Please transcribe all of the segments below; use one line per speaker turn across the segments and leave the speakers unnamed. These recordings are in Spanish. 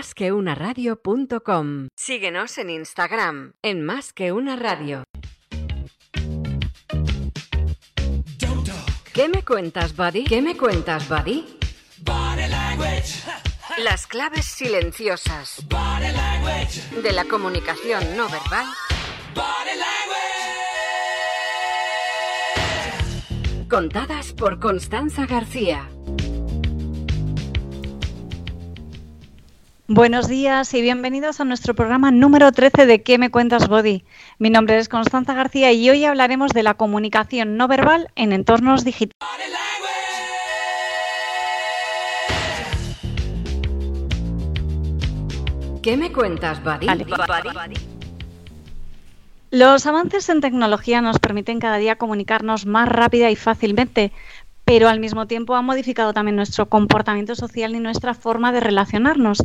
Más que una radio.com. Síguenos en Instagram, en Más que una radio. ¿Qué me cuentas, buddy? ¿Qué me cuentas, buddy? Las claves silenciosas de la comunicación no verbal. Contadas por Constanza García.
Buenos días y bienvenidos a nuestro programa número 13 de ¿Qué me cuentas, Body? Mi nombre es Constanza García y hoy hablaremos de la comunicación no verbal en entornos digitales.
¿Qué me cuentas, Buddy?
Los avances en tecnología nos permiten cada día comunicarnos más rápida y fácilmente, pero al mismo tiempo han modificado también nuestro comportamiento social y nuestra forma de relacionarnos.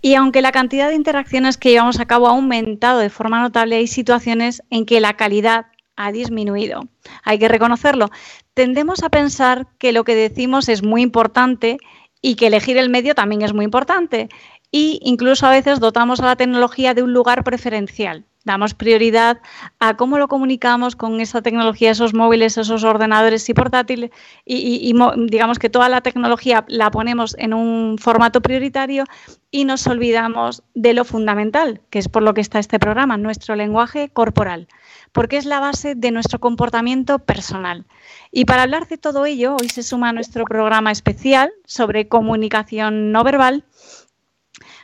Y aunque la cantidad de interacciones que llevamos a cabo ha aumentado de forma notable, hay situaciones en que la calidad ha disminuido. Hay que reconocerlo. Tendemos a pensar que lo que decimos es muy importante y que elegir el medio también es muy importante. Y incluso a veces dotamos a la tecnología de un lugar preferencial damos prioridad a cómo lo comunicamos con esa tecnología, esos móviles, esos ordenadores y portátiles, y, digamos que toda la tecnología la ponemos en un formato prioritario y nos olvidamos de lo fundamental, que es por lo que está este programa, nuestro lenguaje corporal, porque es la base de nuestro comportamiento personal. Y para hablar de todo ello, hoy se suma nuestro programa especial sobre comunicación no verbal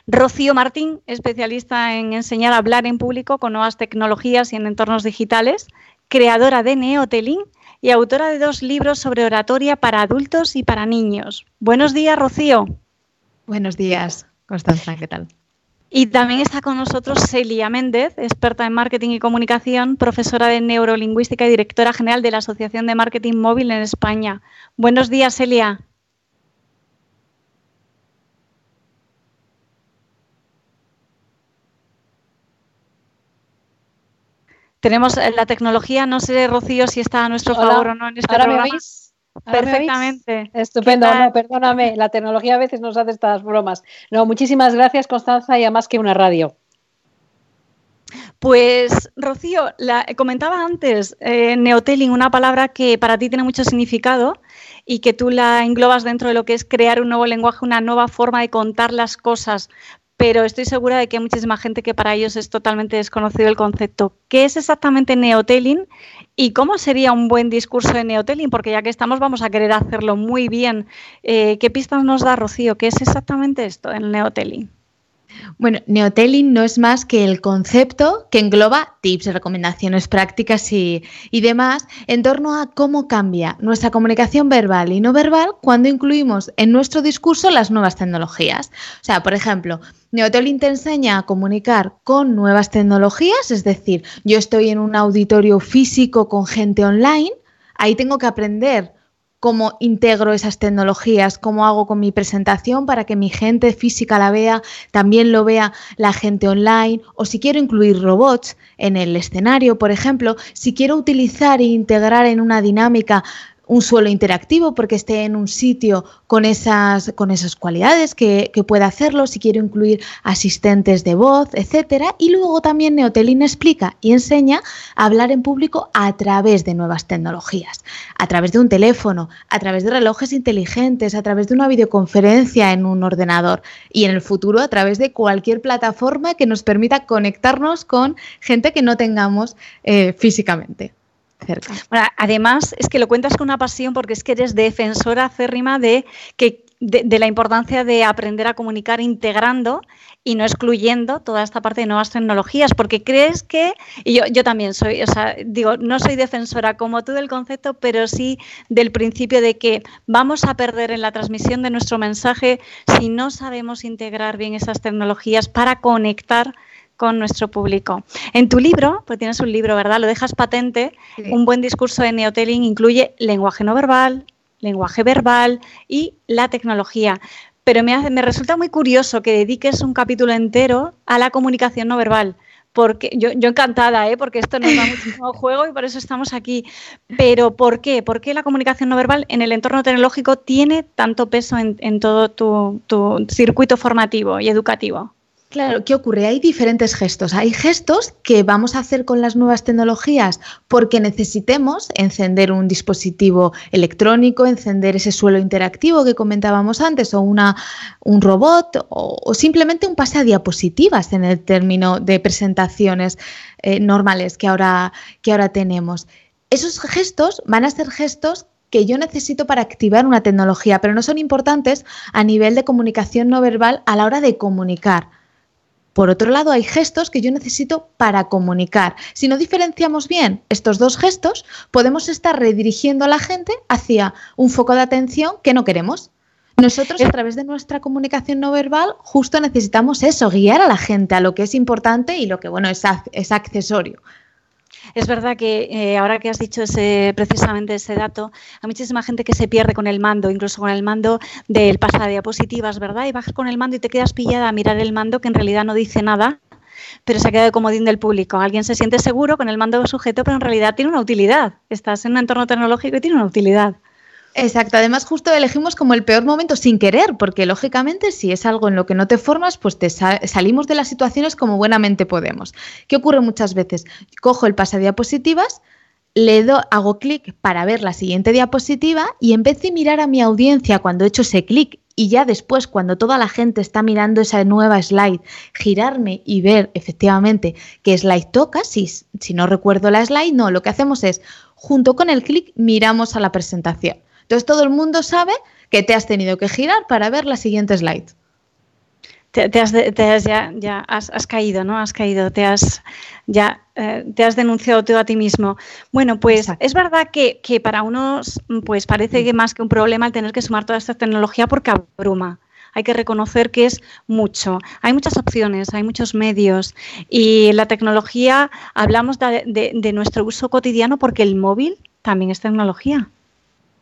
Rocío Martín, especialista en enseñar a hablar en público con nuevas tecnologías y en entornos digitales, creadora de Neotelin y autora de dos libros sobre oratoria para adultos y para niños. Buenos días, Rocío.
Buenos días, Constanza, ¿qué tal?
Y también está con nosotros Celia Méndez, experta en marketing y comunicación, profesora de neurolingüística y directora general de la Asociación de Marketing Móvil en España. Buenos días, Celia. Tenemos eh, la tecnología, no sé, Rocío, si está a nuestro favor o no en este
¿Ahora
programa.
Me oís?
Perfectamente.
Estupendo, no, perdóname, la tecnología a veces nos hace estas bromas. No, muchísimas gracias, Constanza, y a más que una radio.
Pues, Rocío, la, comentaba antes, eh, neotelling, una palabra que para ti tiene mucho significado y que tú la englobas dentro de lo que es crear un nuevo lenguaje, una nueva forma de contar las cosas pero estoy segura de que hay muchísima gente que para ellos es totalmente desconocido el concepto. ¿Qué es exactamente neotelling y cómo sería un buen discurso de neotelling? Porque ya que estamos vamos a querer hacerlo muy bien. Eh, ¿Qué pistas nos da Rocío? ¿Qué es exactamente esto, el neotelling?
Bueno, neotelling no es más que el concepto que engloba tips, recomendaciones prácticas y, y, demás en torno a cómo cambia nuestra comunicación verbal y no verbal cuando incluimos en nuestro discurso las nuevas tecnologías. O sea, por ejemplo, Neotelling te enseña a comunicar con nuevas tecnologías, es decir, yo estoy en un auditorio físico con gente online, ahí tengo que aprender cómo integro esas tecnologías, cómo hago con mi presentación para que mi gente física la vea, también lo vea la gente online, o si quiero incluir robots en el escenario, por ejemplo, si quiero utilizar e integrar en una dinámica un suelo interactivo porque esté en un sitio con esas, con esas cualidades que, que, pueda hacerlo, si quiero incluir asistentes de voz, etcétera. Y luego también Neotelin explica y enseña a hablar en público a través de nuevas tecnologías, a través de un teléfono, a través de relojes inteligentes, a través de una videoconferencia en un ordenador y en el futuro a través de cualquier plataforma que nos permita conectarnos con gente que no tengamos eh, físicamente.
Bueno, además, es que lo cuentas con una pasión porque es que eres defensora acérrima de, que, de, la importancia de aprender a comunicar integrando y no excluyendo toda esta parte de nuevas tecnologías, porque crees que, y yo, yo también soy, o sea, digo, no soy defensora como tú del concepto, pero sí del principio de que vamos a perder en la transmisión de nuestro mensaje si no sabemos integrar bien esas tecnologías para conectar con nuestro público. En tu libro, pues tienes un libro, ¿verdad? Lo dejas patente. Sí. Un buen discurso de neotelling incluye lenguaje no verbal, lenguaje verbal y la tecnología. Pero me, hace, me resulta muy curioso que dediques un capítulo entero a la comunicación no verbal, porque yo, yo encantada, ¿eh? porque esto nos da muchísimo juego y por eso estamos aquí. Pero ¿por qué? ¿Por qué la comunicación no verbal en el entorno tecnológico tiene tanto peso en, en todo tu, tu circuito formativo y educativo?
Claro, ¿qué ocurre? Hay diferentes gestos. Hay gestos que vamos a hacer con las nuevas tecnologías porque necesitemos encender un dispositivo electrónico, encender ese suelo interactivo que comentábamos antes, o una, un robot, o, simplemente un pase a diapositivas en el término de presentaciones eh, normales que ahora, que ahora tenemos. Esos gestos van a ser gestos que yo necesito para activar una tecnología, pero no son importantes a nivel de comunicación no verbal a la hora de comunicar. Por otro lado, hay gestos que yo necesito para comunicar. Si no diferenciamos bien estos dos gestos, podemos estar redirigiendo a la gente hacia un foco de atención que no queremos. Nosotros a través de nuestra comunicación no verbal justo necesitamos eso, guiar a la gente a lo que es importante y lo que bueno es, es accesorio.
Es verdad que eh, ahora que has dicho ese, precisamente ese dato, hay muchísima gente que se pierde con el mando, incluso con el mando del pasa diapositivas, ¿verdad? Y vas con el mando y te quedas pillada a mirar el mando que en realidad no dice nada, pero se ha quedado de comodín del público. Alguien se siente seguro con el mando sujeto, pero en realidad tiene una utilidad. Estás en un entorno tecnológico y tiene una utilidad.
Exacto, además justo elegimos como el peor momento sin querer, porque lógicamente si es algo en lo que no te formas, pues te salimos de las situaciones como buenamente podemos. ¿Qué ocurre muchas veces? Cojo el pasadiapositivas, le do, hago clic para ver la siguiente diapositiva y en vez de mirar a mi audiencia cuando he hecho ese clic y ya después cuando toda la gente está mirando esa nueva slide, girarme y ver efectivamente qué slide toca, si, si no recuerdo la slide, no, lo que hacemos es junto con el clic miramos a la presentación. Entonces todo el mundo sabe que te has tenido que girar para ver la siguiente slide.
Te, has, ya, has, caído, ¿no? Has caído, te has ya eh, te has denunciado tú a ti mismo. Bueno, pues es verdad que, para unos pues parece que más que un problema el tener que sumar toda esta tecnología porque abruma hay que reconocer que es mucho. Hay muchas opciones, hay muchos medios y la tecnología hablamos de nuestro uso cotidiano porque el móvil también es tecnología.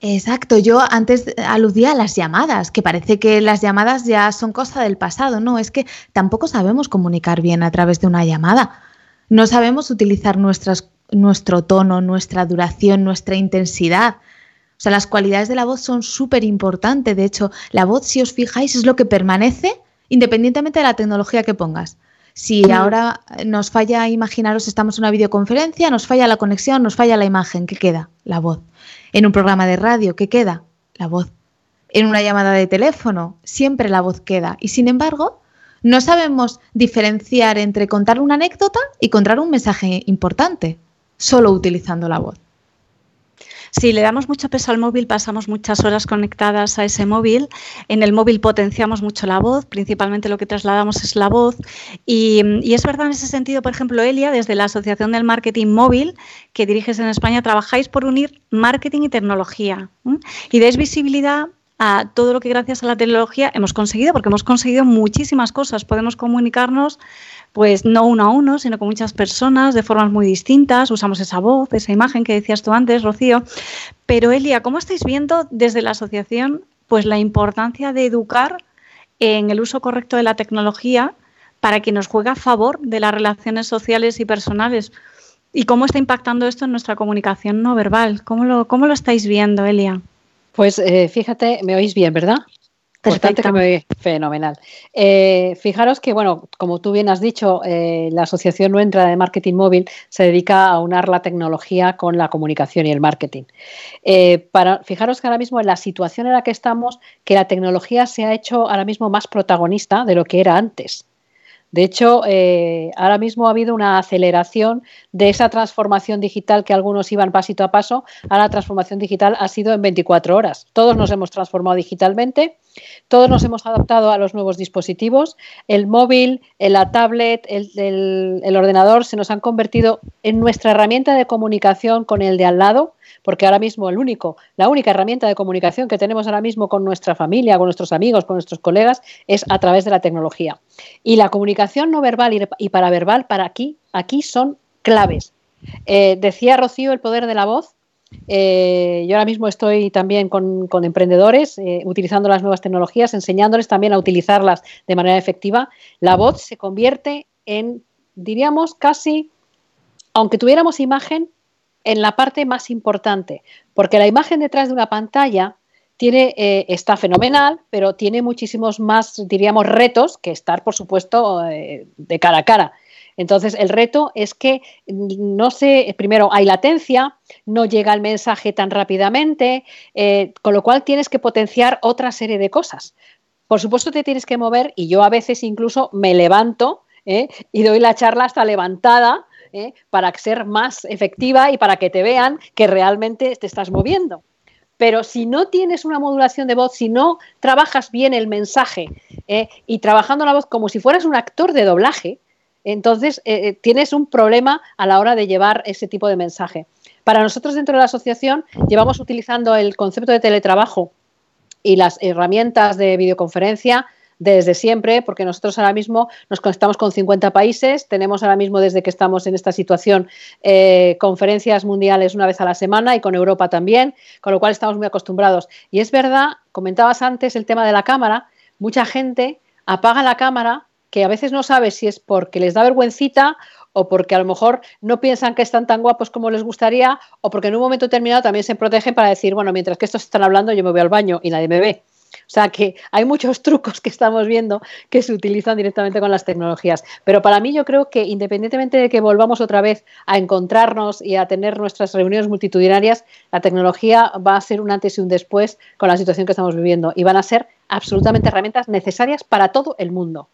Exacto, yo antes aludía a las llamadas, que parece que las llamadas ya son cosa del pasado, no, es que tampoco sabemos comunicar bien a través de una llamada. No sabemos utilizar nuestras, nuestro tono, nuestra duración, nuestra intensidad. O sea, las cualidades de la voz son súper importantes. De hecho, la voz, si os fijáis, es lo que permanece independientemente de la tecnología que pongas. Si ahora nos falla, imaginaros, estamos en una videoconferencia, nos falla la conexión, nos falla la imagen, ¿qué queda? La voz. En un programa de radio, ¿qué queda? La voz. En una llamada de teléfono, siempre la voz queda. Y sin embargo, no sabemos diferenciar entre contar una anécdota y contar un mensaje importante, solo utilizando la voz.
Si le damos mucho peso al móvil, pasamos muchas horas conectadas a ese móvil. En el móvil potenciamos mucho la voz, principalmente lo que trasladamos es la voz. Y, es verdad en ese sentido, por ejemplo, Elia, desde la Asociación del Marketing Móvil, que diriges en España, trabajáis por unir marketing y tecnología. Y dais visibilidad a todo lo que gracias a la tecnología hemos conseguido, porque hemos conseguido muchísimas cosas. Podemos comunicarnos pues no uno a uno, sino con muchas personas de formas muy distintas. Usamos esa voz, esa imagen que decías tú antes, Rocío. Pero Elia, ¿cómo estáis viendo desde la asociación pues la importancia de educar en el uso correcto de la tecnología para que nos juegue a favor de las relaciones sociales y personales? ¿Y cómo está impactando esto en nuestra comunicación no verbal? ¿Cómo lo, cómo lo estáis viendo, Elia?
Pues eh, fíjate, me oís bien, ¿verdad? fenomenal. Eh, fijaros que, bueno, como tú bien has dicho, eh, la Asociación Nuestra de Marketing Móvil se dedica a unar la tecnología con la comunicación y el marketing. Eh, para, fijaros que ahora mismo en la situación en la que estamos, que la tecnología se ha hecho ahora mismo más protagonista de lo que era antes. De hecho, eh, ahora mismo ha habido una aceleración de esa transformación digital que algunos iban pasito a paso. Ahora la transformación digital ha sido en 24 horas. Todos nos hemos transformado digitalmente, todos nos hemos adaptado a los nuevos dispositivos. El móvil, la tablet, el ordenador se nos han convertido en nuestra herramienta de comunicación con el de al lado porque ahora mismo la única herramienta de comunicación que tenemos ahora mismo con nuestra familia, con nuestros amigos, con nuestros colegas, es a través de la tecnología. Y la comunicación no verbal y paraverbal para aquí, aquí son claves. Eh, decía Rocío el poder de la voz. Eh, yo ahora mismo estoy también con, emprendedores eh, utilizando las nuevas tecnologías, enseñándoles también a utilizarlas de manera efectiva. La voz se convierte en diríamos casi, aunque tuviéramos imagen, en la parte más importante, porque la imagen detrás de una pantalla tiene, eh, está fenomenal, pero tiene muchísimos más, diríamos, retos que estar, por supuesto, eh, de cara a cara. Entonces, el reto es que no sé, primero hay latencia, no llega el mensaje tan rápidamente, eh, con lo cual tienes que potenciar otra serie de cosas. Por supuesto, te tienes que mover y yo a veces incluso me levanto y doy la charla hasta levantada ¿eh? para ser más efectiva y para que te vean que realmente te estás moviendo. Pero si no tienes una modulación de voz, si no trabajas bien el mensaje ¿eh? y trabajando la voz como si fueras un actor de doblaje, entonces eh, tienes un problema a la hora de llevar ese tipo de mensaje. Para nosotros dentro de la asociación llevamos utilizando el concepto de teletrabajo y las herramientas de videoconferencia desde siempre, porque nosotros ahora mismo nos conectamos con 50 países, tenemos ahora mismo desde que estamos en esta situación eh, conferencias mundiales una vez a la semana y con Europa también, con lo cual estamos muy acostumbrados. Y es verdad, comentabas antes el tema de la cámara, mucha gente apaga la cámara que a veces no sabe si es porque les da vergüencita o porque a lo mejor no piensan que están tan guapos como les gustaría, o porque en un momento determinado también se protegen para decir, bueno, mientras que estos están hablando, yo me voy al baño y nadie me ve. O sea que hay muchos trucos que estamos viendo que se utilizan directamente con las tecnologías. Pero para mí yo creo que independientemente de que volvamos otra vez a encontrarnos y a tener nuestras reuniones multitudinarias, la tecnología va a ser un antes y un después con la situación que estamos viviendo y van a ser absolutamente herramientas necesarias para todo el mundo.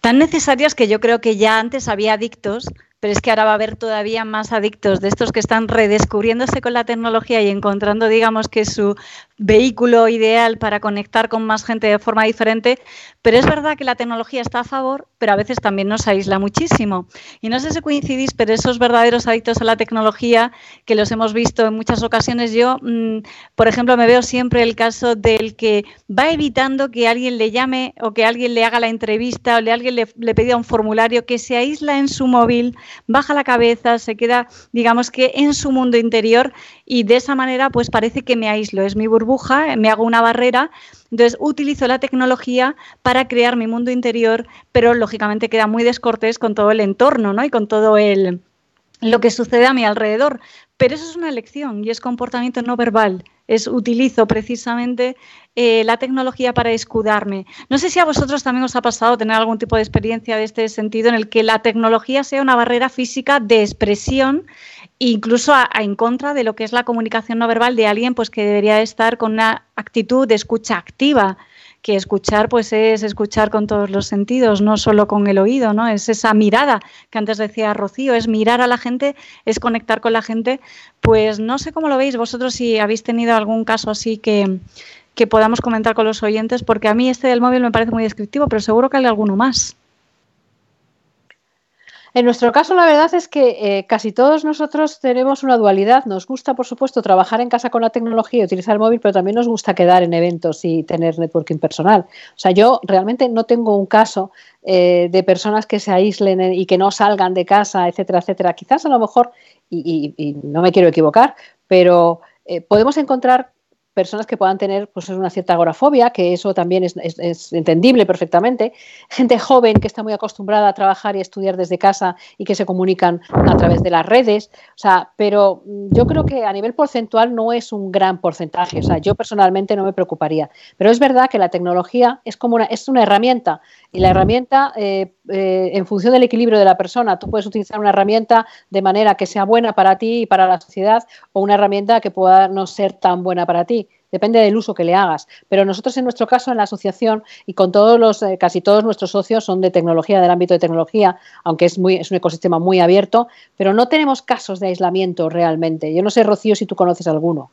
Tan necesarias que yo creo que ya antes había adictos pero es que ahora va a haber todavía más adictos de estos que están redescubriéndose con la tecnología y encontrando, digamos, que su vehículo ideal para conectar con más gente de forma diferente. Pero es verdad que la tecnología está a favor, pero a veces también nos aísla muchísimo. Y no sé si coincidís, pero esos verdaderos adictos a la tecnología, que los hemos visto en muchas ocasiones, yo, mm, por ejemplo, me veo siempre el caso del que va evitando que alguien le llame o que alguien le haga la entrevista o le alguien le, le pida un formulario, que se aísla en su móvil baja la cabeza, se queda, digamos que en su mundo interior y de esa manera pues parece que me aíslo, es mi burbuja, me hago una barrera. Entonces utilizo la tecnología para crear mi mundo interior, pero lógicamente queda muy descortés con todo el entorno, ¿no? Y con todo el lo que sucede a mi alrededor. Pero eso es una elección y es comportamiento no verbal. Es utilizo precisamente eh, la tecnología para escudarme. No sé si a vosotros también os ha pasado tener algún tipo de experiencia de este sentido en el que la tecnología sea una barrera física de expresión, incluso en contra de lo que es la comunicación no verbal de alguien pues, que debería estar con una actitud de escucha activa que escuchar pues es escuchar con todos los sentidos, no solo con el oído, ¿no? Es esa mirada que antes decía Rocío, es mirar a la gente, es conectar con la gente. Pues no sé cómo lo veis vosotros si habéis tenido algún caso así que, que podamos comentar con los oyentes, porque a mí este del móvil me parece muy descriptivo, pero seguro que hay alguno más.
En nuestro caso, la verdad es que eh, casi todos nosotros tenemos una dualidad. Nos gusta, por supuesto, trabajar en casa con la tecnología y utilizar el móvil, pero también nos gusta quedar en eventos y tener networking personal. O sea, yo realmente no tengo un caso eh, de personas que se aíslen y que no salgan de casa, etcétera, etcétera. Quizás a lo mejor, y, no me quiero equivocar, pero eh, podemos encontrar personas que puedan tener pues, una cierta agorafobia, que eso también es, entendible perfectamente, gente joven que está muy acostumbrada a trabajar y estudiar desde casa y que se comunican a través de las redes, o sea, pero yo creo que a nivel porcentual no es un gran porcentaje, o sea, yo personalmente no me preocuparía, pero es verdad que la tecnología es como una, es una herramienta. Y la herramienta, eh, eh, en función del equilibrio de la persona, tú puedes utilizar una herramienta de manera que sea buena para ti y para la sociedad o una herramienta que pueda no ser tan buena para ti. Depende del uso que le hagas. Pero nosotros, en nuestro caso, en la asociación y con todos los, eh, casi todos nuestros socios son de tecnología, del ámbito de tecnología, aunque es, muy, es un ecosistema muy abierto, pero no tenemos casos de aislamiento realmente. Yo no sé, Rocío, si tú conoces alguno.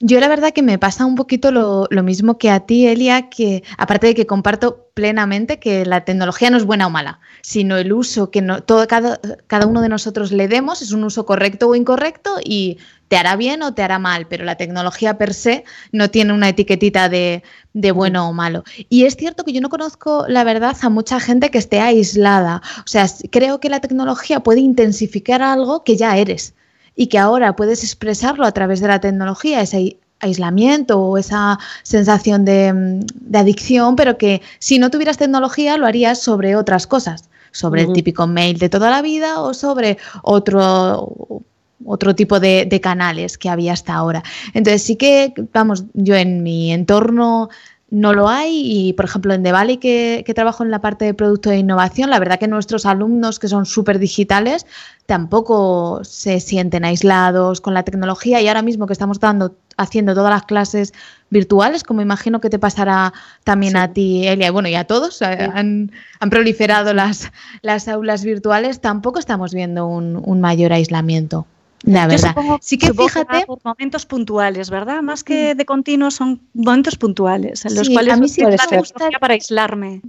Yo la verdad que me pasa un poquito lo, mismo que a ti, Elia, que aparte de que comparto plenamente que la tecnología no es buena o mala, sino el uso que no, todo, cada, cada uno de nosotros le demos es un uso correcto o incorrecto y te hará bien o te hará mal, pero la tecnología per se no tiene una etiquetita de, de, bueno o malo. Y es cierto que yo no conozco, la verdad, a mucha gente que esté aislada. O sea, creo que la tecnología puede intensificar algo que ya eres y que ahora puedes expresarlo a través de la tecnología, ese aislamiento o esa sensación de, adicción, pero que si no tuvieras tecnología lo harías sobre otras cosas sobre el típico mail de toda la vida o sobre otro otro tipo de, canales que había hasta ahora. Entonces sí que, vamos, yo en mi entorno no lo hay. Y, por ejemplo, en The Valley, que, trabajo en la parte de producto de innovación, la verdad que nuestros alumnos que son súper digitales tampoco se sienten aislados con la tecnología. Y ahora mismo que estamos dando, haciendo todas las clases virtuales, como imagino que te pasará también a ti, Elia, y bueno, y a todos, eh, han, proliferado las, las aulas virtuales, tampoco estamos viendo un mayor aislamiento. La verdad. sí que fíjate.
por momentos puntuales, ¿verdad? Más que de continuo, son momentos puntuales en los cuales
a mí sí
me gustaría para aislarme.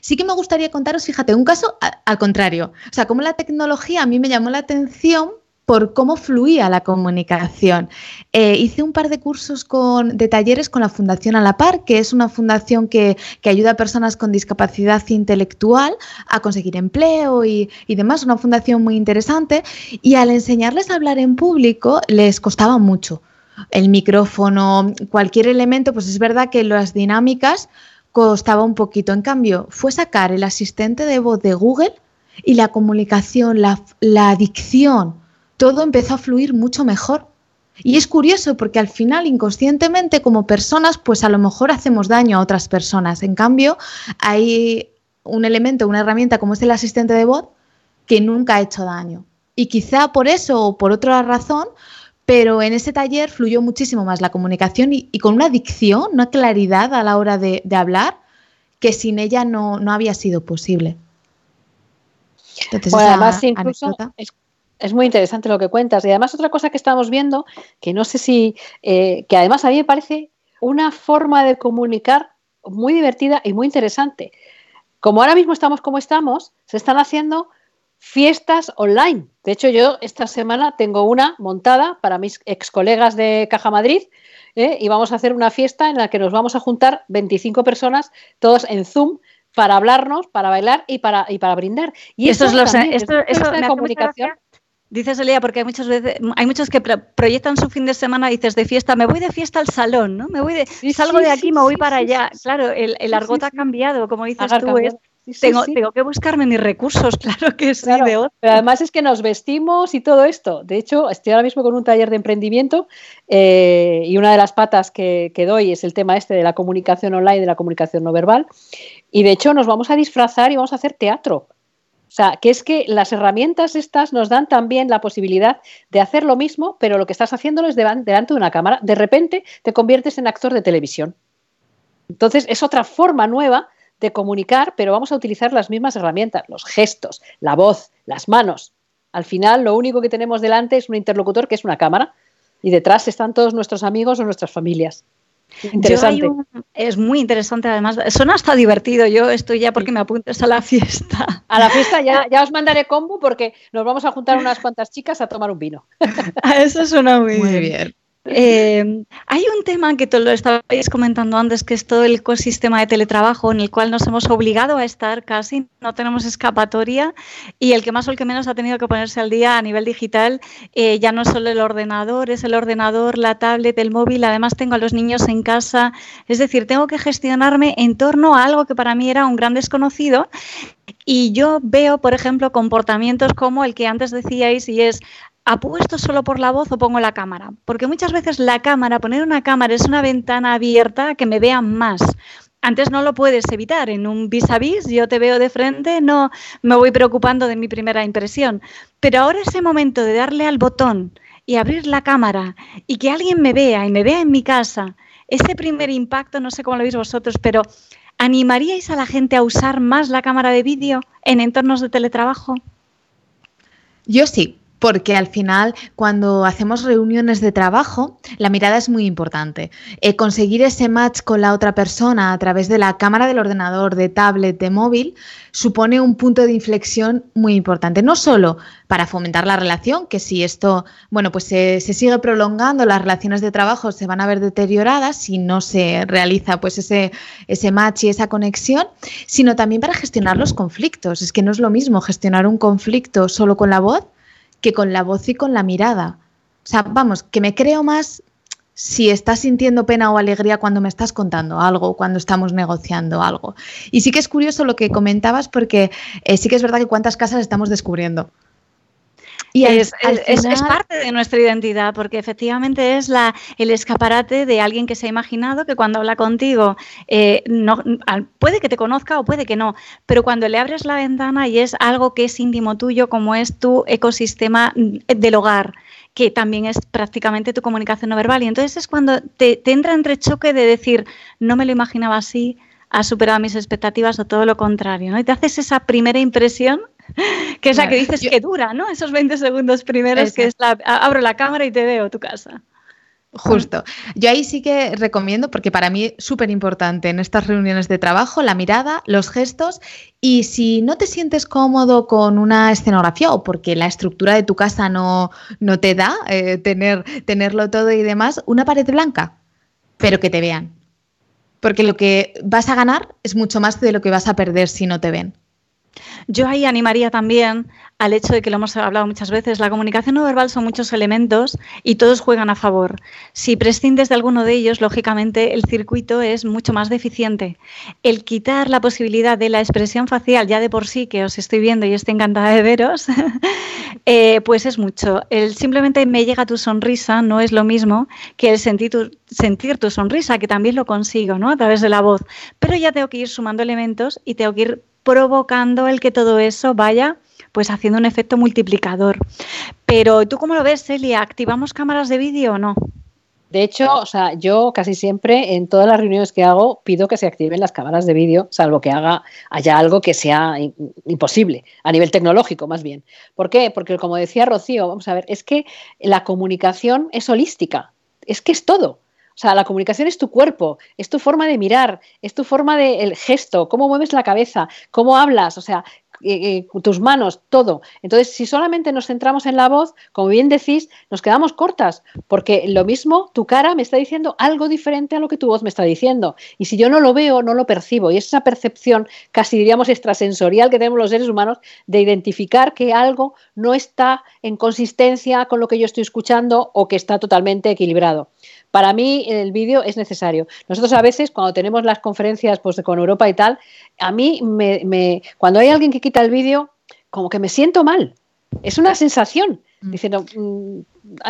Sí que me gustaría contaros, fíjate, un caso al contrario. O sea, como la tecnología a mí me llamó la atención por cómo fluía la comunicación. Eh, hice un par de cursos con, de talleres con la Fundación A la Par, que es una fundación que, ayuda a personas con discapacidad intelectual a conseguir empleo y, demás, una fundación muy interesante. Y al enseñarles a hablar en público les costaba mucho. El micrófono, cualquier elemento, pues es verdad que las dinámicas costaba un poquito. En cambio, fue sacar el asistente de voz de Google y la comunicación, la, la todo empezó a fluir mucho mejor. Y es curioso porque al final, inconscientemente, como personas, pues a lo mejor hacemos daño a otras personas. En cambio, hay un elemento, una herramienta como es el asistente de voz que nunca ha hecho daño. Y quizá por eso o por otra razón, pero en ese taller fluyó muchísimo más la comunicación y, con una dicción, una claridad a la hora de, hablar, que sin ella no, había sido posible.
Entonces, además, incluso es muy interesante lo que cuentas. Y además otra cosa que estamos viendo, que no sé si, eh, que además a mí me parece una forma de comunicar muy divertida y muy interesante. Como ahora mismo estamos como estamos, se están haciendo fiestas online. De hecho, yo esta semana tengo una montada para mis ex colegas de Caja Madrid ¿eh? y vamos a hacer una fiesta en la que nos vamos a juntar 25 personas, todos en Zoom, para hablarnos, para bailar y para, y para brindar. Y
eso, es lo esto, de comunicación. Dices, Elia, porque hay muchas veces, hay muchos que proyectan su fin de semana y dices de fiesta, me voy de fiesta al salón, ¿no? Me voy de, salgo de aquí, me voy para allá. Claro, el, el argot ha cambiado, como dices tú, tengo, tengo, que buscarme mis recursos, claro que sí,
Pero además es que nos vestimos y todo esto. De hecho, estoy ahora mismo con un taller de emprendimiento eh, y una de las patas que, que, doy es el tema este de la comunicación online, de la comunicación no verbal. Y de hecho nos vamos a disfrazar y vamos a hacer teatro. O sea, que es que las herramientas estas nos dan también la posibilidad de hacer lo mismo, pero lo que estás haciéndolo es delante de una cámara. De repente te conviertes en actor de televisión. Entonces, es otra forma nueva de comunicar, pero vamos a utilizar las mismas herramientas, los gestos, la voz, las manos. Al final, lo único que tenemos delante es un interlocutor que es una cámara y detrás están todos nuestros amigos o nuestras familias.
Interesante. es muy interesante, además. Suena hasta divertido. Yo estoy ya porque me apuntes a la fiesta.
A la fiesta ya, ya os mandaré combo porque nos vamos a juntar unas cuantas chicas a tomar un vino.
Eso suena muy, muy bien. Eh, hay un tema que te lo estabais comentando antes, que es todo el ecosistema de teletrabajo en el cual nos hemos obligado a estar casi, no tenemos escapatoria y el que más o el que menos ha tenido que ponerse al día a nivel digital, eh, ya no es solo el ordenador, es el ordenador, la tablet, el móvil, además tengo a los niños en casa, es decir, tengo que gestionarme en torno a algo que para mí era un gran desconocido y yo veo, por ejemplo, comportamientos como el que antes decíais y es ¿apuesto solo por la voz o pongo la cámara? Porque muchas veces la cámara, poner una cámara es una ventana abierta que me vean más. Antes no lo puedes evitar. En un vis a vis, yo te veo de frente, no me voy preocupando de mi primera impresión. Pero ahora ese momento de darle al botón y abrir la cámara y que alguien me vea y me vea en mi casa, ese primer impacto, no sé cómo lo veis vosotros, pero ¿animaríais a la gente a usar más la cámara de vídeo en entornos de teletrabajo?
Yo sí, porque al final cuando hacemos reuniones de trabajo, la mirada es muy importante. Eh, conseguir ese match con la otra persona a través de la cámara del ordenador, de tablet, de móvil, supone un punto de inflexión muy importante. No solo para fomentar la relación, que si esto, bueno, pues se, sigue prolongando, las relaciones de trabajo se van a ver deterioradas si no se realiza pues ese, ese match y esa conexión, sino también para gestionar los conflictos. Es que no es lo mismo gestionar un conflicto solo con la voz que con la voz y con la mirada. O sea, vamos, que me creo más si estás sintiendo pena o alegría cuando me estás contando algo, cuando estamos negociando algo. Y sí que es curioso lo que comentabas porque eh, sí que es verdad que cuántas casas estamos descubriendo.
Y es, es, parte de nuestra identidad, porque efectivamente es la, el escaparate de alguien que se ha imaginado que cuando habla contigo eh, no, puede que te conozca o puede que no, pero cuando le abres la ventana y es algo que es íntimo tuyo, como es tu ecosistema mm, del hogar que también es prácticamente tu comunicación no verbal. Y entonces es cuando te, te entra entre choque de decir, no me lo imaginaba así, ha superado mis expectativas o todo lo contrario, ¿no? Y te haces esa primera impresión que es la que dices que dura, ¿no? Esos 20 segundos primeros que es la, abro la cámara y te veo tu casa.
Justo. Yo ahí sí que recomiendo, porque para mí es súper importante en estas reuniones de trabajo, la mirada, los gestos y si no te sientes cómodo con una escenografía o porque la estructura de tu casa no, no te da eh, tener, tenerlo todo y demás, una pared blanca, pero que te vean. Porque lo que vas a ganar es mucho más de lo que vas a perder si no te ven.
Yo ahí animaría también al hecho de que lo hemos hablado muchas veces, la comunicación no verbal son muchos elementos y todos juegan a favor. Si prescindes de alguno de ellos, lógicamente el circuito es mucho más deficiente. El quitar la posibilidad de la expresión facial ya de por sí, que os estoy viendo y estoy encantada de veros, eh, pues es mucho. El simplemente me llega tu sonrisa no es lo mismo que el sentir tu, sentir tu sonrisa, que también lo consigo ¿no? a través de la voz. Pero ya tengo que ir sumando elementos y tengo que ir provocando el que todo eso vaya pues haciendo un efecto multiplicador. Pero tú cómo lo ves, Celia, ¿activamos cámaras de vídeo o no?
De hecho, o sea, yo casi siempre en todas las reuniones que hago pido que se activen las cámaras de vídeo, salvo que haga haya algo que sea imposible a nivel tecnológico, más bien. ¿Por qué? Porque como decía Rocío, vamos a ver, es que la comunicación es holística, es que es todo. O sea, la comunicación es tu cuerpo, es tu forma de mirar, es tu forma de el gesto, cómo mueves la cabeza, cómo hablas, o sea, eh, eh, tus manos, todo. Entonces, si solamente nos centramos en la voz, como bien decís, nos quedamos cortas, porque lo mismo tu cara me está diciendo algo diferente a lo que tu voz me está diciendo. Y si yo no lo veo, no lo percibo. Y es esa percepción casi diríamos extrasensorial que tenemos los seres humanos de identificar que algo no está en consistencia con lo que yo estoy escuchando o que está totalmente equilibrado. Para mí el vídeo es necesario. Nosotros a veces cuando tenemos las conferencias pues, con Europa y tal, a mí cuando hay alguien que quita el vídeo, como que me siento mal. Es una sensación. Mm. Diciendo,
mm,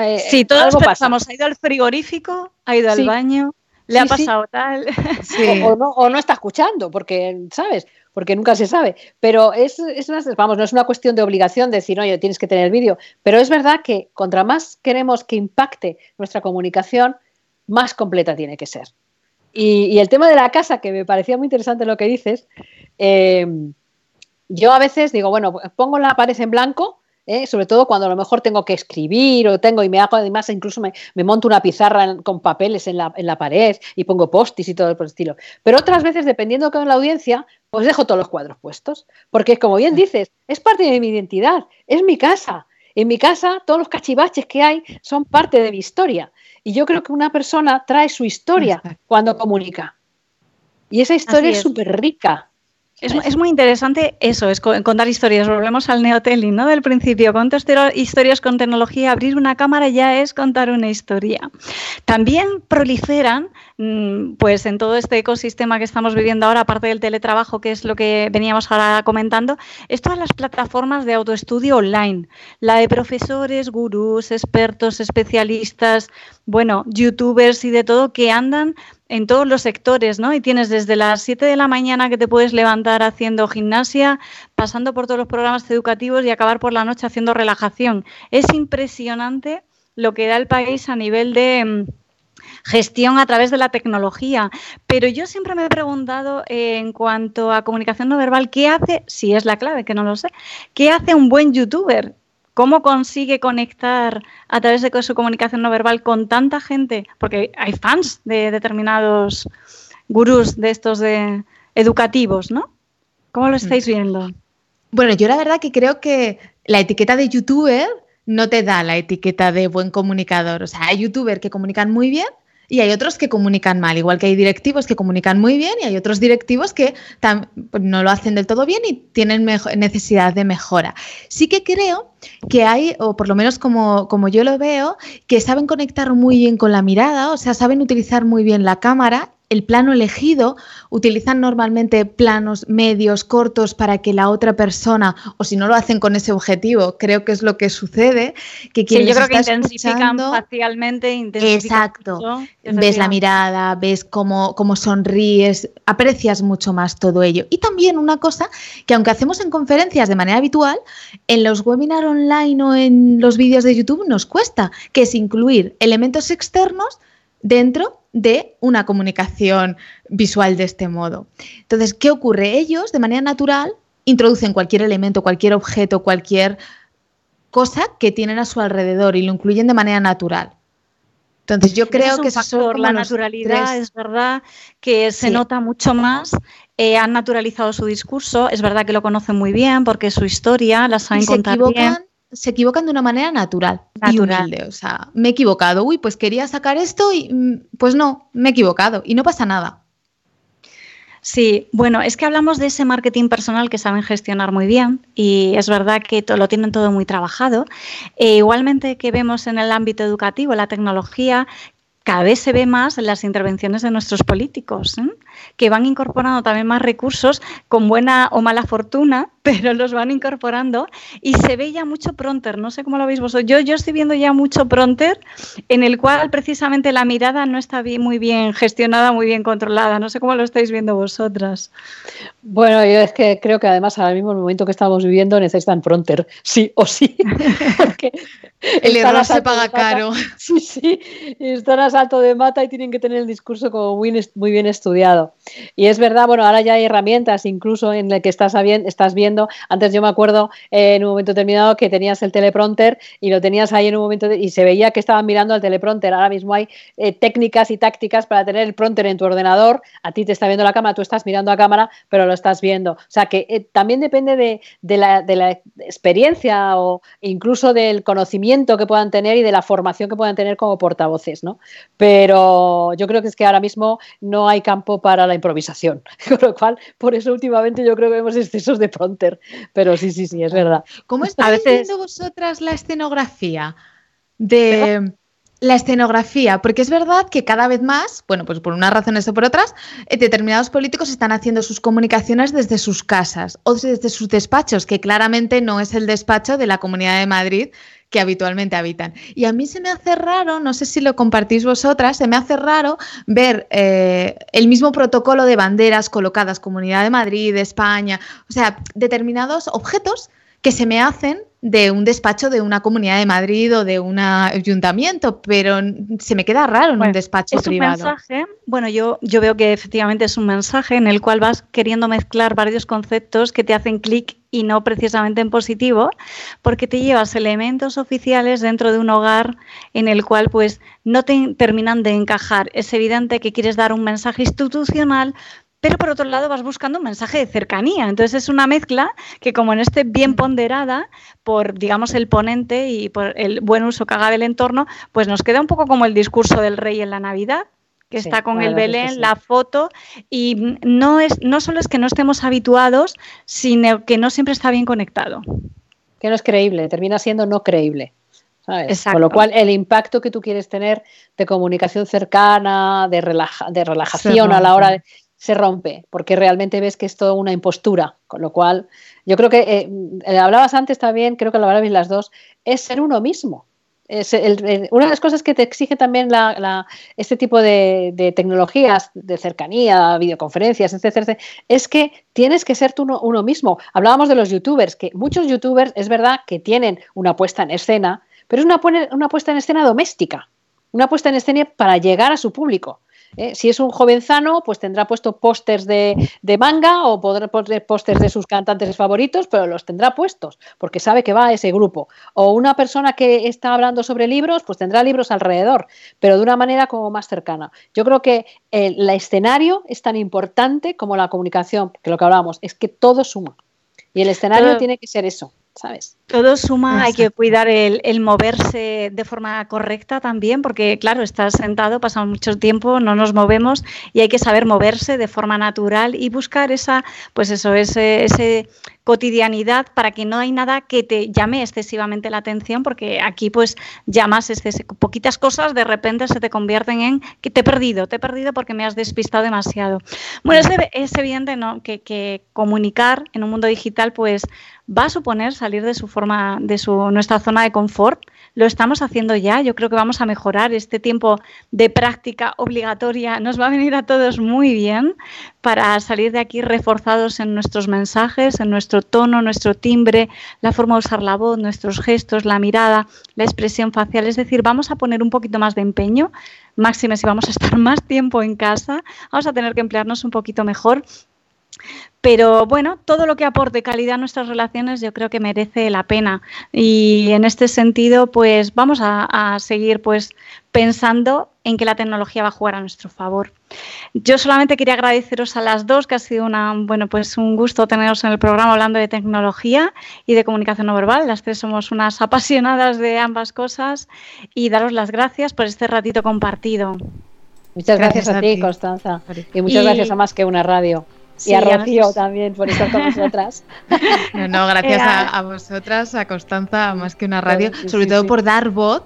eh, sí, todos pensamos, ha ido al frigorífico, ha ido al baño, le ha pasado tal.
O, no, o, no, está escuchando, porque, ¿sabes? Porque nunca se sabe. Pero es, es una, vamos, no es una cuestión de obligación de decir, oye, tienes que tener el vídeo. Pero es verdad que contra más queremos que impacte nuestra comunicación, más completa tiene que ser. Y, el tema de la casa, que me parecía muy interesante lo que dices, eh, yo a veces digo, bueno, pongo la pared en blanco, eh, sobre todo cuando a lo mejor tengo que escribir o tengo y me hago además, incluso me, monto una pizarra con papeles en la, en la pared y pongo postis y todo por el estilo. Pero otras veces, dependiendo de la audiencia, pues dejo todos los cuadros puestos. Porque, como bien dices, es parte de mi identidad, es mi casa. En mi casa, todos los cachivaches que hay son parte de mi historia. Y yo creo que una persona trae su historia cuando comunica. Y esa historia es súper rica.
Es, muy interesante eso, es contar historias. Volvemos al neotelling, ¿no? Del principio. Contar historias con tecnología, abrir una cámara ya es contar una historia. También proliferan, mm, pues en todo este ecosistema que estamos viviendo ahora, aparte del teletrabajo, que es lo que veníamos ahora comentando, es todas las plataformas de autoestudio online. La de profesores, gurús, expertos, especialistas, bueno, youtubers y de todo que andan en todos los sectores, ¿no? Y tienes desde las 7 de la mañana que te puedes levantar haciendo gimnasia, pasando por todos los programas educativos y acabar por la noche haciendo relajación. Es impresionante lo que da el país a nivel de mm, gestión a través de la tecnología. Pero yo siempre me he preguntado eh, en cuanto a comunicación no verbal, ¿qué hace, si es la clave, que no lo sé, qué hace un buen youtuber? ¿Cómo consigue conectar a través de su comunicación no verbal con tanta gente? Porque hay fans de determinados gurús de estos de educativos, ¿no? ¿Cómo lo estáis viendo?
Bueno, yo la verdad que creo que la etiqueta de youtuber no te da la etiqueta de buen comunicador. O sea, hay youtubers que comunican muy bien, y hay otros que comunican mal, igual que hay directivos que comunican muy bien y hay otros directivos que pues, no lo hacen del todo bien y tienen necesidad de mejora. Sí que creo que hay, o por lo menos como, como yo lo veo, que saben conectar muy bien con la mirada, o sea, saben utilizar muy bien la cámara el plano elegido, utilizan normalmente planos medios, cortos, para que la otra persona, o si no lo hacen con ese objetivo, creo que es lo que sucede, que quien
yo creo que intensifican facialmente,
Exacto. ves la mirada, ves cómo, cómo sonríes, aprecias mucho más todo ello. Y también una cosa que aunque hacemos en conferencias de manera habitual, en los webinars online o en los vídeos de YouTube nos cuesta, que es incluir elementos externos dentro de una comunicación visual de este modo. Entonces, ¿qué ocurre? Ellos, de manera natural, introducen cualquier elemento, cualquier objeto, cualquier cosa que tienen a su alrededor y lo incluyen de manera natural. Entonces, yo creo que
es la naturalidad es verdad que se nota mucho más. Eh, han naturalizado su discurso, es verdad que lo conocen muy bien porque su historia la saben contar bien
se equivocan de una manera natural, natural. y O sea, me he equivocado. Uy, pues quería sacar esto y mm, pues no, me he equivocado. Y no pasa nada.
Sí, bueno, es que hablamos de ese marketing personal que saben gestionar muy bien y es verdad que lo tienen todo muy trabajado. E igualmente que vemos en el ámbito educativo, la tecnología cada vez se ve más en las intervenciones de nuestros políticos, ¿eh? que van incorporando también más recursos con buena o mala fortuna, pero los van incorporando y se ve ya mucho pronter, no sé cómo lo veis vosotros, yo, yo estoy viendo ya mucho pronter en el cual precisamente la mirada no está muy bien gestionada, muy bien controlada, no sé cómo lo estáis viendo vosotras.
Bueno, yo es que creo que además ahora mismo en el momento que estamos viviendo necesitan pronter, sí o sí,
porque el error se paga caro.
Sí, sí, están a salto de mata y tienen que tener el discurso como muy, muy bien estudiado. Y es verdad, bueno, ahora ya hay herramientas incluso en las que estás, estás viendo. Antes yo me acuerdo eh, en un momento determinado que tenías el teleprompter y lo tenías ahí en un momento y se veía que estaban mirando al teleprompter. Ahora mismo hay eh, técnicas y tácticas para tener el prompter en tu ordenador. A ti te está viendo la cámara, tú estás mirando a cámara, pero lo estás viendo. O sea que eh, también depende de, de, la, experiencia o incluso del conocimiento que puedan tener y de la formación que puedan tener como portavoces, ¿no? Pero yo creo que es que ahora mismo no hay campo para la improvisación, con lo cual, por eso últimamente yo creo que vemos excesos de pero sí, sí, sí, es verdad.
¿Cómo estáis viendo vosotras la escenografía de la escenografía, porque es verdad que cada vez más, bueno, pues por unas razones o por otras, eh, determinados políticos están haciendo sus comunicaciones desde sus casas o desde sus despachos, que claramente no es el despacho de la Comunidad de Madrid que habitualmente habitan. Y a mí se me hace raro, no sé si lo compartís vosotras, se me hace raro ver eh, el mismo protocolo de banderas colocadas, Comunidad de Madrid, España, o sea, determinados objetos que se me hacen de un despacho de una comunidad de Madrid o de un ayuntamiento, pero se me queda raro en un despacho
es
privado.
Un mensaje, bueno, yo, yo veo que efectivamente es un mensaje en el cual vas queriendo mezclar varios conceptos que te hacen clic y no precisamente en positivo, porque te llevas elementos oficiales dentro de un hogar en el cual pues no te terminan de encajar. Es evidente que quieres dar un mensaje institucional, pero por otro lado vas buscando un mensaje de cercanía. Entonces es una mezcla que como en este bien ponderada por, digamos, el ponente y por el buen uso que haga del entorno, pues nos queda un poco como el discurso del rey en la Navidad, que está con el Belén, la foto, y no, es, no solo es que no estemos habituados, sino que no siempre está bien conectado.
Que no es creíble, termina siendo no creíble. Con lo cual, el impacto que tú quieres tener de comunicación cercana, de, de relajación a la hora de, se rompe, porque realmente ves que es toda una impostura, con lo cual yo creo que, eh, eh, hablabas antes también, creo que lo hablabais las dos, es ser uno mismo. Es una de las cosas que te exige también la, este tipo de, tecnologías de cercanía, videoconferencias, etcétera, es que tienes que ser tú uno, uno, mismo. Hablábamos de los youtubers, que muchos youtubers es verdad que tienen una puesta en escena, pero es una, una puesta en escena doméstica, una puesta en escena para llegar a su público. ¿Eh? Si es un jovenzano, pues tendrá puesto pósters de, manga o podrá poner pósters de sus cantantes favoritos, pero los tendrá puestos porque sabe que va a ese grupo. O una persona que está hablando sobre libros, pues tendrá libros alrededor, pero de una manera como más cercana. Yo creo que el escenario es tan importante como la comunicación, que lo que hablábamos es que todo suma. Y el escenario tiene que ser eso. ¿Sabes?
Todo suma, hay que cuidar el, moverse de forma correcta también, porque claro, estás sentado, pasamos mucho tiempo, no nos movemos y hay que saber moverse de forma natural y buscar esa, pues eso, ese, ese cotidianidad para que no hay nada que te llame excesivamente la atención, porque aquí pues llamas poquitas cosas, de repente se te convierten en que te he perdido, te he perdido porque me has despistado demasiado. Bueno, es, es evidente ¿no? que, que comunicar en un mundo digital pues va a suponer salir de su forma, de su, nuestra zona de confort. Lo estamos haciendo ya. Yo creo que vamos a mejorar este tiempo de práctica obligatoria. Nos va a venir a todos muy bien para salir de aquí reforzados en nuestros mensajes, en nuestro tono, nuestro timbre, la forma de usar la voz, nuestros gestos, la mirada, la expresión facial. Es decir, vamos a poner un poquito más de empeño. Máxime, si vamos a estar más tiempo en casa, vamos a tener que emplearnos un poquito mejor pero bueno, todo lo que aporte calidad a nuestras relaciones yo creo que merece la pena. Y en este sentido, pues vamos a, seguir pues pensando en que la tecnología va a jugar a nuestro favor. Yo solamente quería agradeceros a las dos, que ha sido una, bueno, pues un gusto teneros en el programa hablando de tecnología y de comunicación no verbal. Las tres somos unas apasionadas de ambas cosas y daros las gracias por este ratito compartido.
Muchas gracias, a, ti, Constanza. Y muchas gracias a más que una radio y a Rocío también por estar con nosotras.
No, no, gracias a, vosotras, a Constanza, más que una radio, sobre todo por dar voz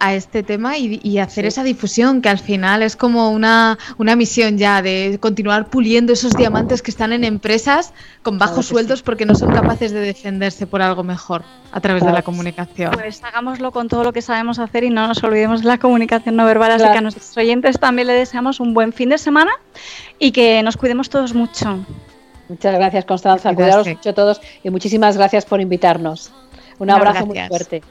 a este tema y, hacer esa difusión, que al final es como una, una, misión ya de continuar puliendo esos diamantes que están en empresas con bajos sueldos porque no son capaces de defenderse por algo mejor a través de la comunicación.
Pues hagámoslo con todo lo que sabemos hacer y no nos olvidemos de la comunicación no verbal. Así que a nuestros oyentes también le deseamos un buen fin de semana y que nos cuidemos todos mucho.
Muchas gracias, Constanza. Cuidaros mucho todos y muchísimas gracias por invitarnos. Un abrazo muy fuerte.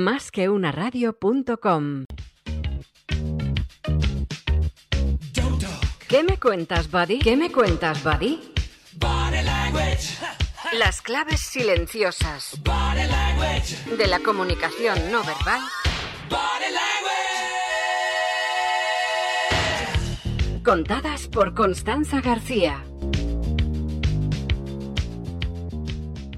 Más. ¿Qué me cuentas, buddy? ¿Qué me cuentas, buddy? Las claves silenciosas de la comunicación no verbal. Contadas por Constanza García.